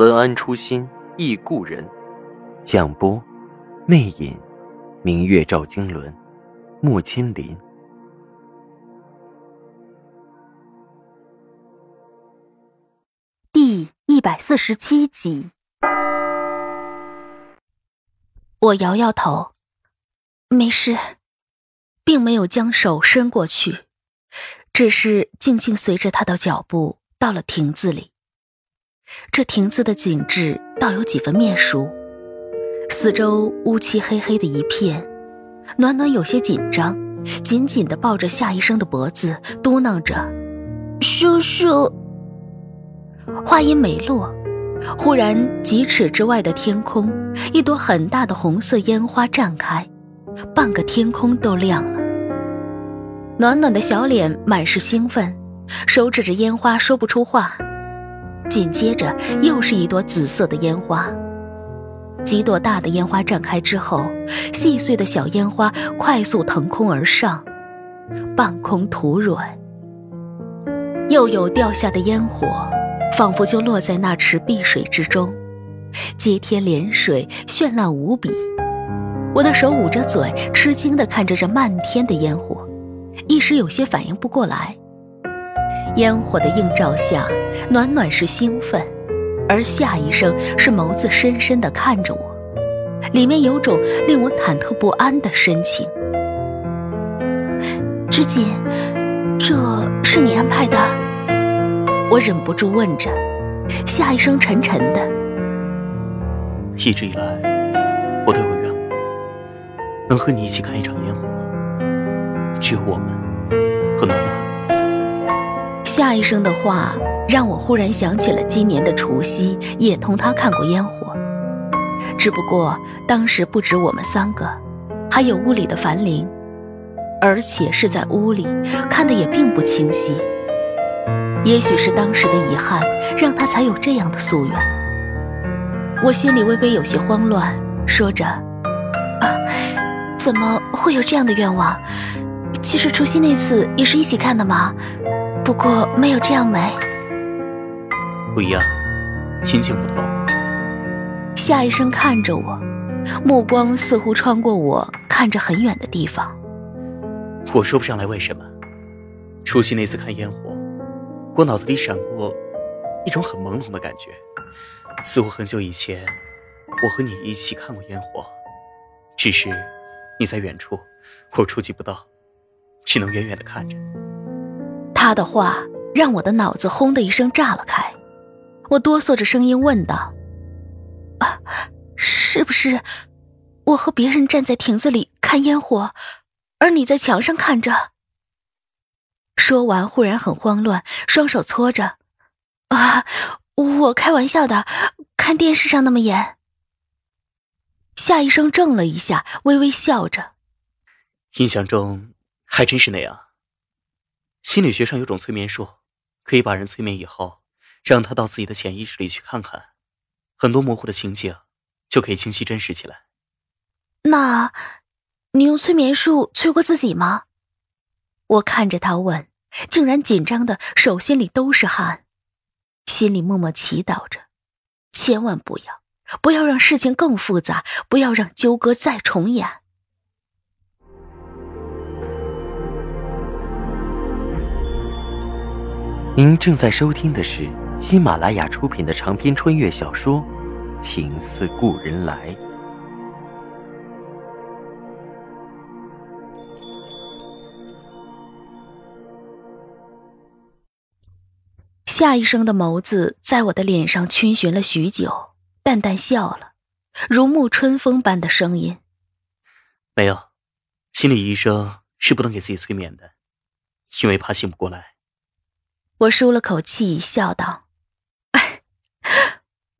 文安初心忆故人，蒋波，魅影，明月照经纶，木千林。第一百四十七集，我摇摇头，没事，并没有将手伸过去，只是静静随着他的脚步到了亭子里。这亭子的景致倒有几分面熟，四周乌漆黑黑的一片。暖暖有些紧张，紧紧地抱着夏医生的脖子，嘟囔着：“叔叔。”话音没落，忽然几尺之外的天空，一朵很大的红色烟花绽开，半个天空都亮了。暖暖的小脸满是兴奋，手指着烟花说不出话。紧接着，又是一朵紫色的烟花。几朵大的烟花绽开之后，细碎的小烟花快速腾空而上，半空吐蕊。又有掉下的烟火，仿佛就落在那池碧水之中，接天连水，绚烂无比。我的手捂着嘴，吃惊地看着这漫天的烟火，一时有些反应不过来。烟火的映照下，暖暖是兴奋，而夏医生是眸子深深地看着我，里面有种令我忐忑不安的深情。知锦，这是你安排的？我忍不住问着。夏医生沉沉的。一直以来，我都有个愿望，能和你一起看一场烟火，只有我们和暖暖。夏医生的话让我忽然想起了今年的除夕也同他看过烟火，只不过当时不止我们三个，还有屋里的樊玲，而且是在屋里看的也并不清晰。也许是当时的遗憾，让他才有这样的夙愿。我心里微微有些慌乱，说着：“啊，怎么会有这样的愿望？其实除夕那次也是一起看的嘛。”不过没有这样美，不一样，心情不同。夏医生看着我，目光似乎穿过我，看着很远的地方。我说不上来为什么，除夕那次看烟火，我脑子里闪过一种很朦胧的感觉，似乎很久以前我和你一起看过烟火，只是你在远处，我触及不到，只能远远的看着。他的话让我的脑子轰的一声炸了开，我哆嗦着声音问道：“啊，是不是我和别人站在亭子里看烟火，而你在墙上看着？”说完，忽然很慌乱，双手搓着：“啊，我开玩笑的，看电视上那么演。”夏医生怔了一下，微微笑着：“印象中还真是那样。”心理学上有种催眠术，可以把人催眠以后，让他到自己的潜意识里去看看，很多模糊的情景就可以清晰真实起来。那，你用催眠术催过自己吗？我看着他问，竟然紧张的手心里都是汗，心里默默祈祷着，千万不要，不要让事情更复杂，不要让纠葛再重演。您正在收听的是喜马拉雅出品的长篇穿越小说《情似故人来》。夏医生的眸子在我的脸上逡巡了许久，淡淡笑了，如沐春风般的声音：“没有，心理医生是不能给自己催眠的，因为怕醒不过来。”我舒了口气，笑道：“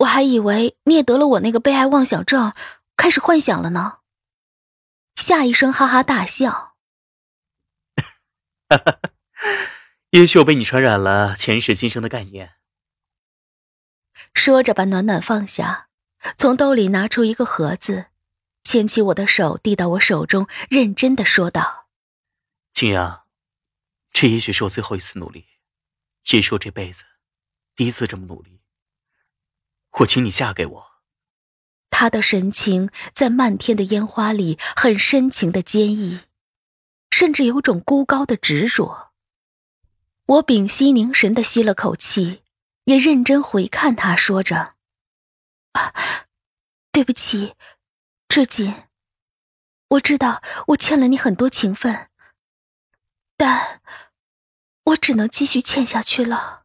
我还以为你也得了我那个被害妄想症，开始幻想了呢。夏医生哈哈大笑，哈哈，也许我被你传染了前世今生的概念。说着，把暖暖放下，从兜里拿出一个盒子，牵起我的手递到我手中，认真的说道：“青阳，这也许是我最后一次努力，也是我这辈子第一次这么努力。我请你嫁给我。”他的神情在漫天的烟花里很深情的坚毅，甚至有种孤高的执着。我屏息凝神的吸了口气，也认真回看他，说着：“啊，对不起，志锦，我知道我欠了你很多情分，但我只能继续欠下去了。”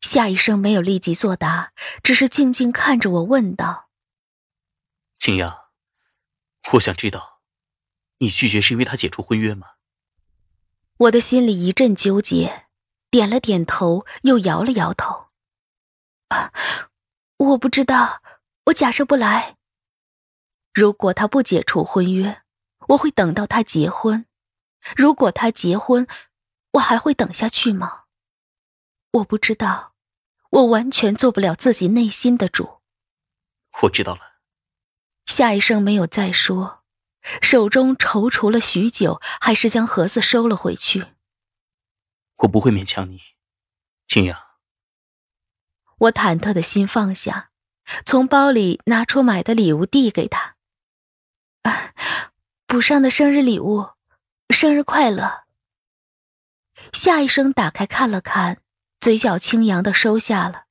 夏医生没有立即作答，只是静静看着我，问道：“青阳，我想知道，你拒绝是因为他解除婚约吗？”我的心里一阵纠结，点了点头，又摇了摇头。啊，我不知道，我假设不来。如果他不解除婚约，我会等到他结婚；如果他结婚，我还会等下去吗？我不知道。我完全做不了自己内心的主。我知道了。夏医生没有再说，手中踌躇了许久，还是将盒子收了回去。我不会勉强你，青扬。我忐忑的心放下，从包里拿出买的礼物递给他。啊，补上的生日礼物，生日快乐。夏医生打开看了看。嘴角轻扬的收下了，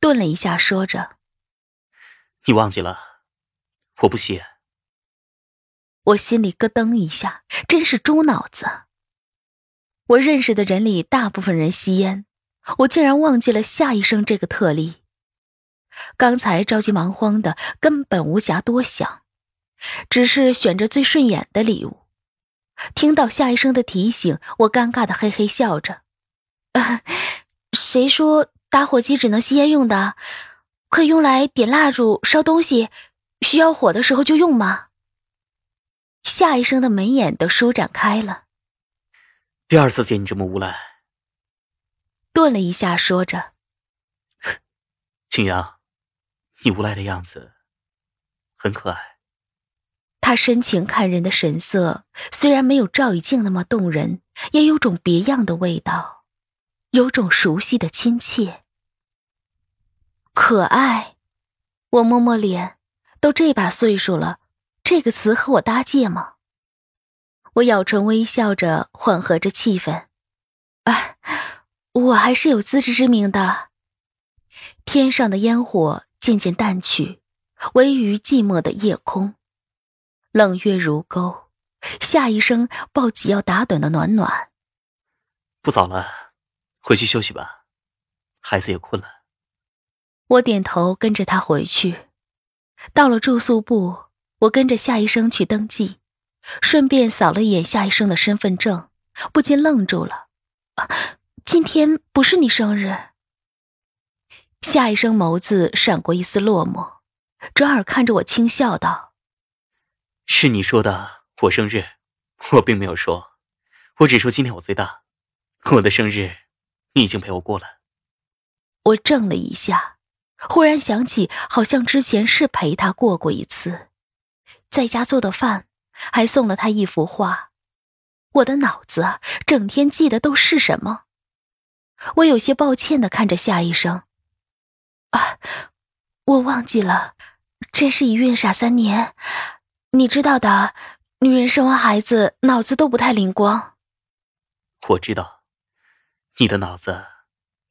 顿了一下，说着：“你忘记了，我不吸烟。”我心里咯噔一下，真是猪脑子。我认识的人里，大部分人吸烟，我竟然忘记了夏医生这个特例。刚才着急忙慌的，根本无暇多想，只是选着最顺眼的礼物。听到夏医生的提醒，我尴尬的嘿嘿笑着。谁说打火机只能吸烟用的？可以用来点蜡烛、烧东西，需要火的时候就用吗？夏医生的眉眼都舒展开了。第二次见你这么无赖。顿了一下，说着：“ 青阳，你无赖的样子很可爱。”他深情看人的神色，虽然没有赵以静那么动人，也有种别样的味道。有种熟悉的亲切，可爱。我摸摸脸，都这把岁数了，这个词和我搭界吗？我咬唇微笑着，缓和着气氛。啊，我还是有自知之明的。天上的烟火渐渐淡去，唯余寂寞的夜空，冷月如钩。夏医生抱起要打盹的暖暖，不早了。回去休息吧，孩子也困了。我点头，跟着他回去。到了住宿部，我跟着夏医生去登记，顺便扫了一眼夏医生的身份证，不禁愣住了。今天不是你生日？夏医生眸子闪过一丝落寞，转而看着我轻笑道：“是你说的我生日，我并没有说，我只说今天我最大，我的生日。”你已经陪我过了。我怔了一下，忽然想起，好像之前是陪他过过一次，在家做的饭，还送了他一幅画。我的脑子整天记得都是什么？我有些抱歉的看着夏医生，啊，我忘记了，真是一孕傻三年。你知道的，女人生完孩子脑子都不太灵光。我知道。你的脑子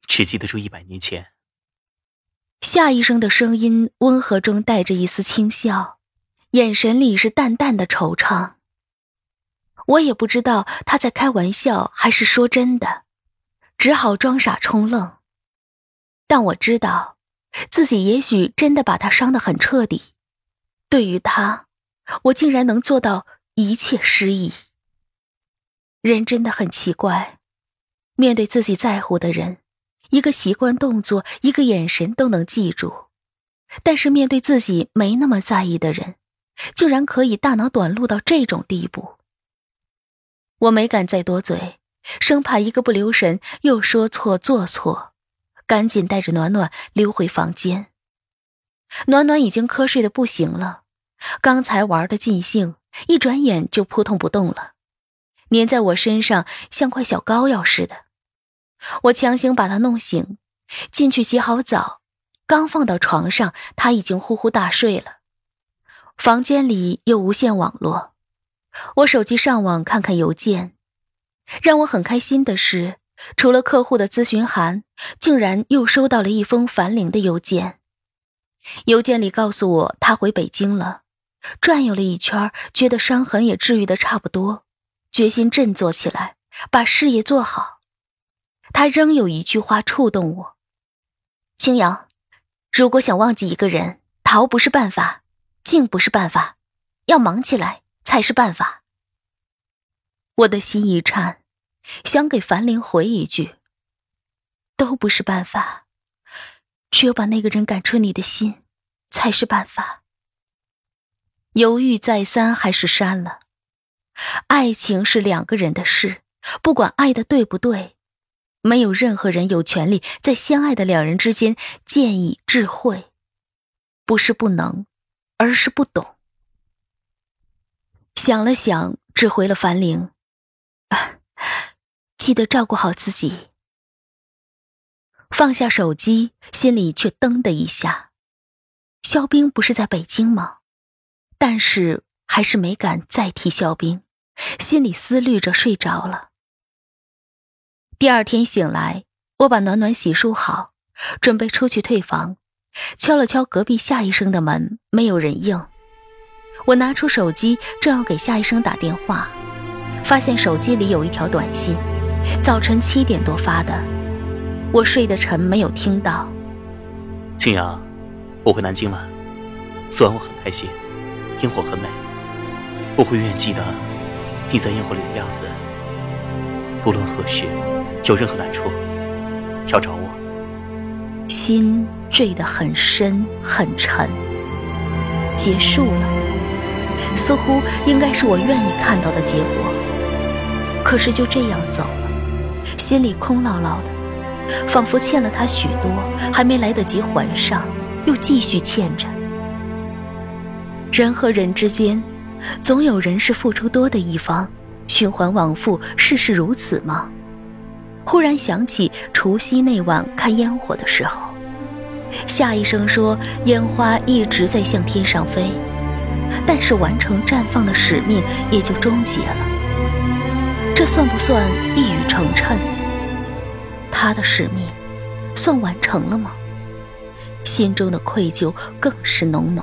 只记得住一百年前。夏医生的声音温和中带着一丝轻笑，眼神里是淡淡的惆怅。我也不知道他在开玩笑还是说真的，只好装傻充愣。但我知道，自己也许真的把他伤得很彻底。对于他，我竟然能做到一切失忆。人真的很奇怪。面对自己在乎的人，一个习惯动作，一个眼神都能记住。但是面对自己没那么在意的人，竟然可以大脑短路到这种地步。我没敢再多嘴，生怕一个不留神又说错做错，赶紧带着暖暖溜回房间。暖暖已经瞌睡的不行了，刚才玩的尽兴，一转眼就扑通不动了，粘在我身上像块小膏药似的。我强行把他弄醒，进去洗好澡。刚放到床上，他已经呼呼大睡了。房间里有无线网络，我手机上网看看邮件。让我很开心的是，除了客户的咨询函，竟然又收到了一封樊玲的邮件。邮件里告诉我，他回北京了，转悠了一圈，觉得伤痕也治愈的差不多，决心振作起来，把事业做好。他仍有一句话触动我：青阳。如果想忘记一个人，逃不是办法，静不是办法，要忙起来才是办法。我的心一颤，想给樊玲回一句：都不是办法，只有把那个人赶出你的心，才是办法。犹豫再三，还是删了。爱情是两个人的事，不管爱的对不对。没有任何人有权利在相爱的两人之间建议智慧，不是不能，而是不懂。想了想，只回了樊玲：“啊，记得照顾好自己。”放下手机，心里却噔的一下。肖冰不是在北京吗？但是还是没敢再提肖冰，心里思虑着睡着了。第二天醒来，我把暖暖洗漱好，准备出去退房，敲了敲隔壁夏医生的门，没有人应。我拿出手机，正要给夏医生打电话，发现手机里有一条短信，早晨七点多发的，我睡得沉，没有听到。青阳，我回南京了，昨晚我很开心，烟火很美，我会永远记得你在烟火里的样子。无论何时，有任何难处，要找我。心坠得很深很沉，结束了，似乎应该是我愿意看到的结果。可是就这样走了，心里空落落的，仿佛欠了他许多，还没来得及还上，又继续欠着。人和人之间，总有人是付出多的一方。循环往复，事事如此吗？忽然想起除夕那晚看烟火的时候，夏医生说烟花一直在向天上飞，但是完成绽放的使命也就终结了。这算不算一语成谶？他的使命算完成了吗？心中的愧疚更是浓浓。